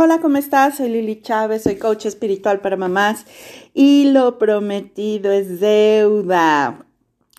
Hola, ¿cómo estás? Soy Lili Chávez, soy coach espiritual para mamás y lo prometido es deuda.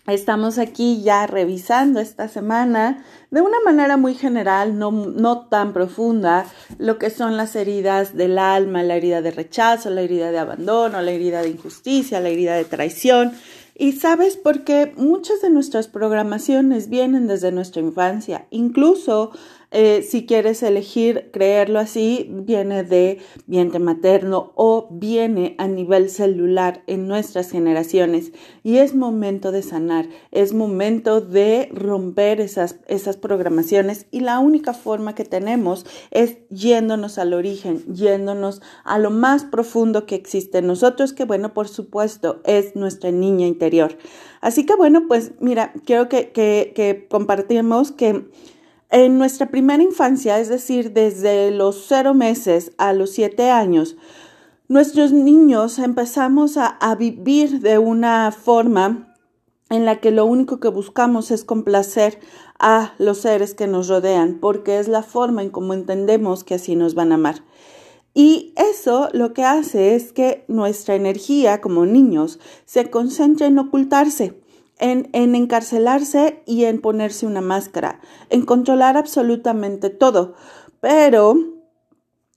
Estamos aquí ya revisando esta semana de una manera muy general, no, no tan profunda, lo que son las heridas del alma, la herida de rechazo, la herida de abandono, la herida de injusticia, la herida de traición. Y sabes, porque muchas de nuestras programaciones vienen desde nuestra infancia, incluso eh, si quieres elegir creerlo así, viene de vientre materno o viene a nivel celular en nuestras generaciones. Y es momento de sanar, es momento de romper esas, esas programaciones y la única forma que tenemos es yéndonos al origen, yéndonos a lo más profundo que existe en nosotros, que bueno, por supuesto, es nuestra niña interior. Así que bueno, pues mira, quiero que, que, que compartimos que en nuestra primera infancia, es decir, desde los cero meses a los siete años, nuestros niños empezamos a, vivir de una forma en la que lo único que buscamos es complacer a los seres que nos rodean, porque es la forma en cómo entendemos que así nos van a amar. Y eso lo que hace es que nuestra energía como niños se concentre en ocultarse en, encarcelarse y en ponerse una máscara, en controlar absolutamente todo. Pero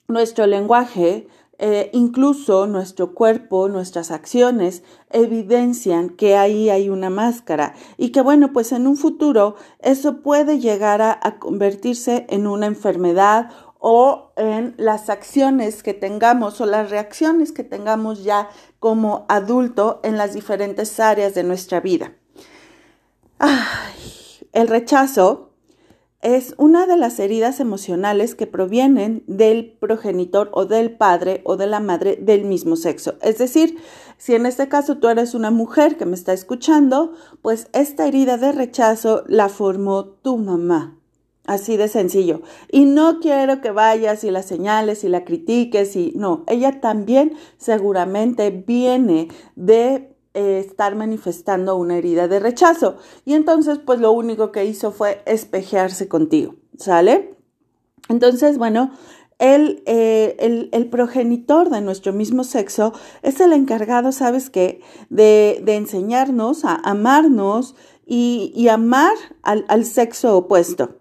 nuestro lenguaje, eh, incluso nuestro cuerpo, nuestras acciones, evidencian que ahí hay una máscara y que bueno, pues en un futuro eso puede llegar a convertirse en una enfermedad o en las acciones que tengamos o las reacciones que tengamos ya como adulto en las diferentes áreas de nuestra vida el rechazo es una de las heridas emocionales que provienen del progenitor o del padre o de la madre del mismo sexo. Es decir, si en este caso tú eres una mujer que me está escuchando, pues esta herida de rechazo la formó tu mamá. Así de sencillo. Y no quiero que vayas y la señales y la critiques y no, ella también seguramente viene de estar manifestando una herida de rechazo. Y entonces, pues lo único que hizo fue espejearse contigo, ¿sale? Entonces, bueno, el, eh, el, el, progenitor de nuestro mismo sexo es el encargado, ¿sabes qué? De, de enseñarnos a amarnos y, y amar al, al, sexo opuesto.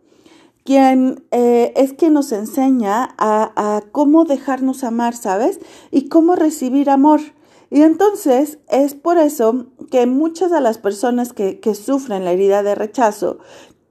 Quien eh, es quien nos enseña a, a cómo dejarnos amar, ¿sabes? Y cómo recibir amor. Y entonces es por eso que muchas de las personas que, sufren la herida de rechazo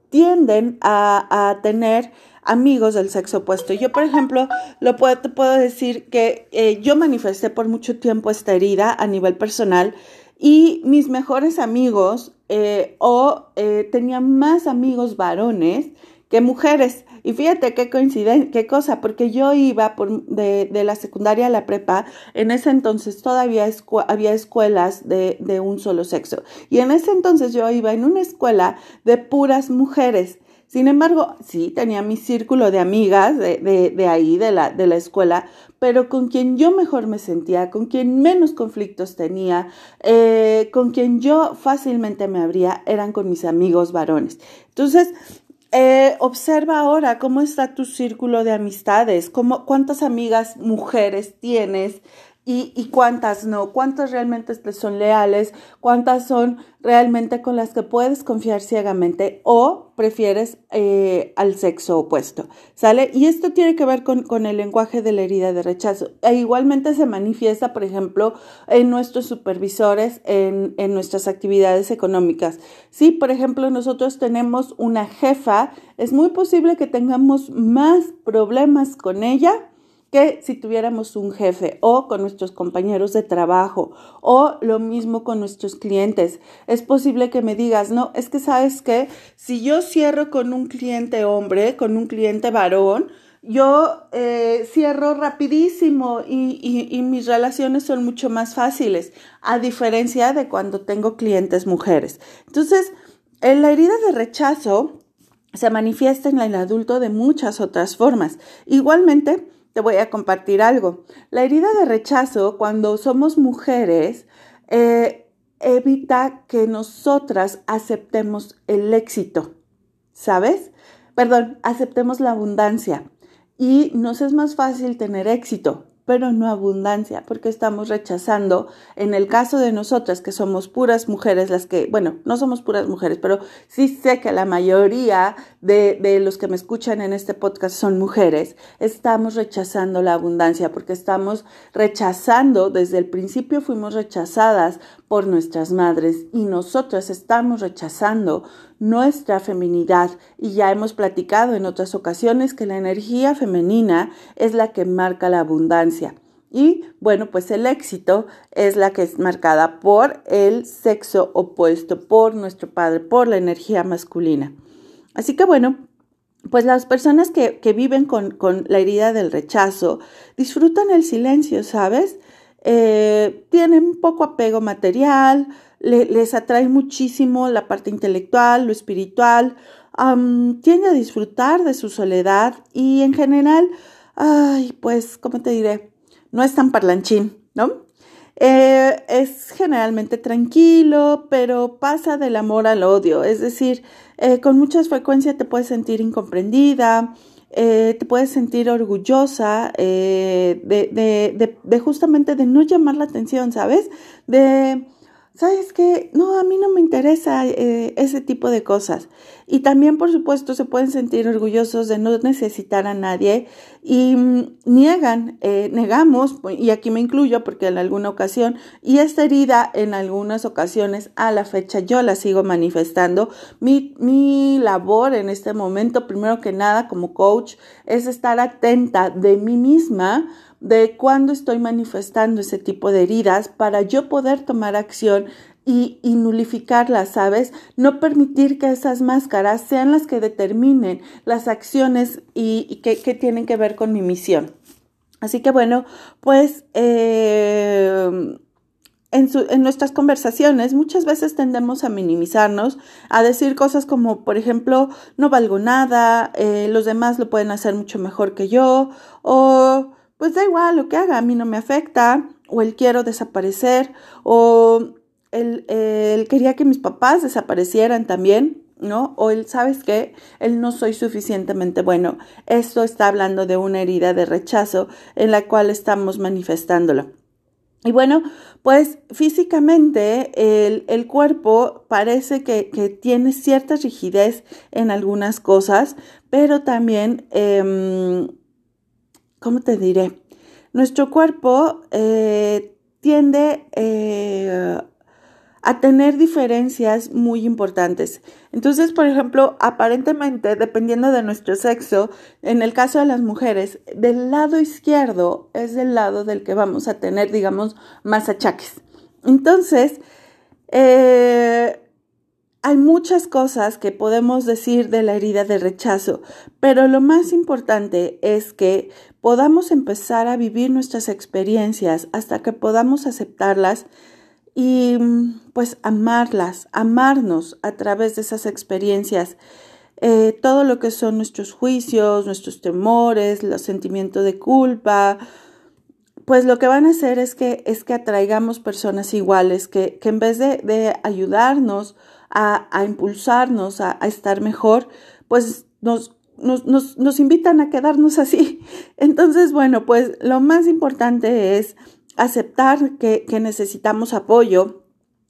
tienden a, tener amigos del sexo opuesto. Yo, por ejemplo, lo puedo, te puedo decir que eh, yo manifesté por mucho tiempo esta herida a nivel personal y mis mejores amigos eh, o eh, tenía más amigos varones que mujeres. Y fíjate qué coincidencia, qué cosa, porque yo iba por, de, de, la secundaria a la prepa, en ese entonces todavía había escuelas de, de un solo sexo. Y en ese entonces yo iba en una escuela de puras mujeres. Sin embargo, sí, tenía mi círculo de amigas de, de, de, ahí, de la, de la escuela, pero con quien yo mejor me sentía, con quien menos conflictos tenía, eh, con quien yo fácilmente me abría, eran con mis amigos varones. Entonces, eh, observa ahora cómo está tu círculo de amistades, cómo, cuántas amigas mujeres tienes, y, cuántas no, cuántas realmente te son leales, cuántas son realmente con las que puedes confiar ciegamente o prefieres eh, al sexo opuesto, ¿sale? Y esto tiene que ver con, con, el lenguaje de la herida de rechazo. E igualmente se manifiesta, por ejemplo, en nuestros supervisores, en, en nuestras actividades económicas. Si, por ejemplo, nosotros tenemos una jefa, es muy posible que tengamos más problemas con ella que si tuviéramos un jefe o con nuestros compañeros de trabajo o lo mismo con nuestros clientes. Es posible que me digas, no, es que sabes que si yo cierro con un cliente hombre, con un cliente varón, yo eh, cierro rapidísimo y, y, mis relaciones son mucho más fáciles, a diferencia de cuando tengo clientes mujeres. Entonces, en la herida de rechazo se manifiesta en el adulto de muchas otras formas. Igualmente, te voy a compartir algo. La herida de rechazo cuando somos mujeres eh, evita que nosotras aceptemos el éxito, ¿sabes? Perdón, aceptemos la abundancia. y nos es más fácil tener éxito pero no abundancia, porque estamos rechazando, en el caso de nosotras que somos puras mujeres, las que, bueno, no somos puras mujeres, pero sí sé que la mayoría de, de, los que me escuchan en este podcast son mujeres, estamos rechazando la abundancia, porque estamos rechazando, desde el principio fuimos rechazadas por nuestras madres y nosotras estamos rechazando nuestra feminidad y ya hemos platicado en otras ocasiones que la energía femenina es la que marca la abundancia. Y bueno, pues el éxito es la que es marcada por el sexo opuesto, por nuestro padre, por la energía masculina. Así que bueno, pues las personas que, viven con, la herida del rechazo disfrutan el silencio, ¿sabes? Eh, tienen poco apego material, les atrae muchísimo la parte intelectual, lo espiritual, tiende a disfrutar de su soledad y en general, ay, pues, ¿cómo te diré? No es tan parlanchín, ¿no? Eh, es generalmente tranquilo, pero pasa del amor al odio, es decir, eh, con mucha frecuencia te puedes sentir incomprendida, eh, te puedes sentir orgullosa de, de, de, justamente de no llamar la atención, ¿sabes? De ¿sabes qué? No, a mí no me interesa eh, ese tipo de cosas. Y también, por supuesto, se pueden sentir orgullosos de no necesitar a nadie y mm, niegan, eh, negamos, y aquí me incluyo porque en alguna ocasión, y esta herida en algunas ocasiones a la fecha yo la sigo manifestando. Mi, mi labor en este momento, primero que nada, como coach, es estar atenta de mí misma de cuándo estoy manifestando ese tipo de heridas para yo poder tomar acción y, y, nulificarlas, ¿sabes? No permitir que esas máscaras sean las que determinen las acciones y, que, tienen que ver con mi misión. Así que bueno, pues eh, en, en, nuestras conversaciones muchas veces tendemos a minimizarnos, a decir cosas como, por ejemplo, no valgo nada, eh, los demás lo pueden hacer mucho mejor que yo, o pues da igual lo que haga, a mí no me afecta, o él quiero desaparecer, o él, quería que mis papás desaparecieran también, ¿no? O él, ¿sabes qué? Él no soy suficientemente bueno. Esto está hablando de una herida de rechazo en la cual estamos manifestándolo. Y bueno, pues físicamente el, cuerpo parece que, tiene cierta rigidez en algunas cosas, pero también em, ¿cómo te diré? Nuestro cuerpo eh, tiende eh, a tener diferencias muy importantes. Entonces, por ejemplo, aparentemente, dependiendo de nuestro sexo, en el caso de las mujeres, del lado izquierdo es el lado del que vamos a tener, digamos, más achaques. Entonces, eh, hay muchas cosas que podemos decir de la herida de rechazo, pero lo más importante es que podamos empezar a vivir nuestras experiencias hasta que podamos aceptarlas y pues amarlas, amarnos a través de esas experiencias. Eh, todo lo que son nuestros juicios, nuestros temores, los sentimientos de culpa, pues lo que van a hacer es que, es que atraigamos personas iguales, que, que en vez de, de ayudarnos a, impulsarnos a, estar mejor, pues nos, nos, nos, invitan a quedarnos así. Entonces, bueno, pues lo más importante es aceptar que, que necesitamos apoyo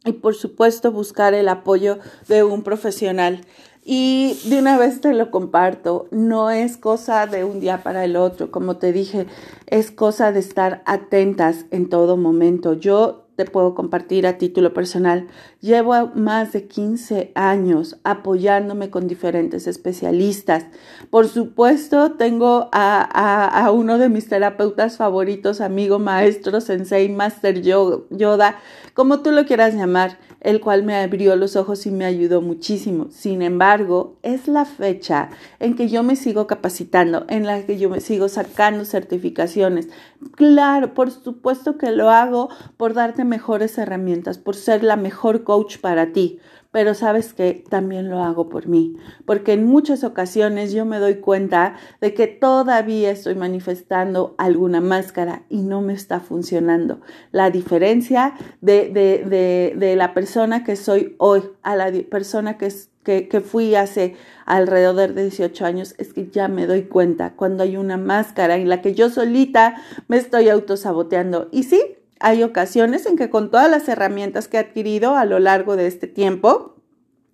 y por supuesto buscar el apoyo de un profesional. Y de una vez te lo comparto, no es cosa de un día para el otro, como te dije, es cosa de estar atentas en todo momento. Yo te puedo compartir a título personal. Llevo más de 15 años apoyándome con diferentes especialistas. Por supuesto, tengo a, uno de mis terapeutas favoritos, amigo, maestro, sensei, master Yoda, como tú lo quieras llamar, el cual me abrió los ojos y me ayudó muchísimo. Sin embargo, es la fecha en que yo me sigo capacitando, en la que yo me sigo sacando certificaciones. Claro, por supuesto que lo hago por darte mejores herramientas, por ser la mejor coach para ti, pero sabes que también lo hago por mí, porque en muchas ocasiones yo me doy cuenta de que todavía estoy manifestando alguna máscara y no me está funcionando. La diferencia de, de, de, de la persona que soy hoy a la persona que que, que, fui hace alrededor de 18 años es que ya me doy cuenta cuando hay una máscara en la que yo solita me estoy autosaboteando. Y sí, hay ocasiones en que con todas las herramientas que he adquirido a lo largo de este tiempo,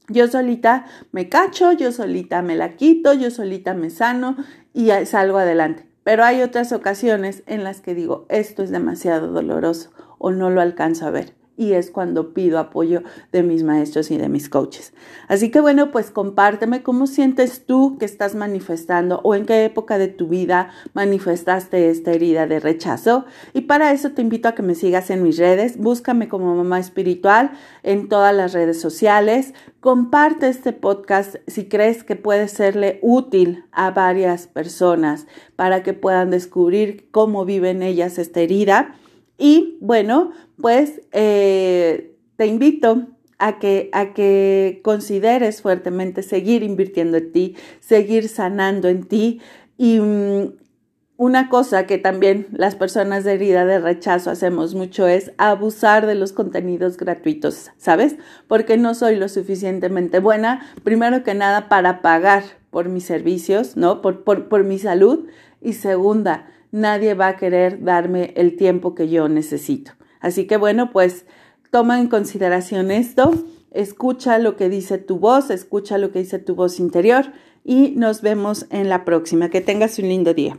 yo solita me cacho, yo solita me la quito, yo solita me sano y salgo adelante. Pero hay otras ocasiones en las que digo, esto es demasiado doloroso o no lo alcanzo a ver y es cuando pido apoyo de mis maestros y de mis coaches. Así que bueno, pues compárteme cómo sientes tú que estás manifestando o en qué época de tu vida manifestaste esta herida de rechazo. Y para eso te invito a que me sigas en mis redes, búscame como mamá espiritual en todas las redes sociales, comparte este podcast si crees que puede serle útil a varias personas para que puedan descubrir cómo viven ellas esta herida y bueno, pues eh, te invito a que, a que consideres fuertemente seguir invirtiendo en ti, seguir sanando en ti. Y mm, una cosa que también las personas de herida de rechazo hacemos mucho es abusar de los contenidos gratuitos, ¿sabes? Porque no soy lo suficientemente buena, primero que nada, para pagar por mis servicios, ¿no? Por, por, por mi salud. Y segunda, nadie va a querer darme el tiempo que yo necesito. Así que bueno, pues toma en consideración esto, escucha lo que dice tu voz, escucha lo que dice tu voz interior y nos vemos en la próxima. Que tengas un lindo día.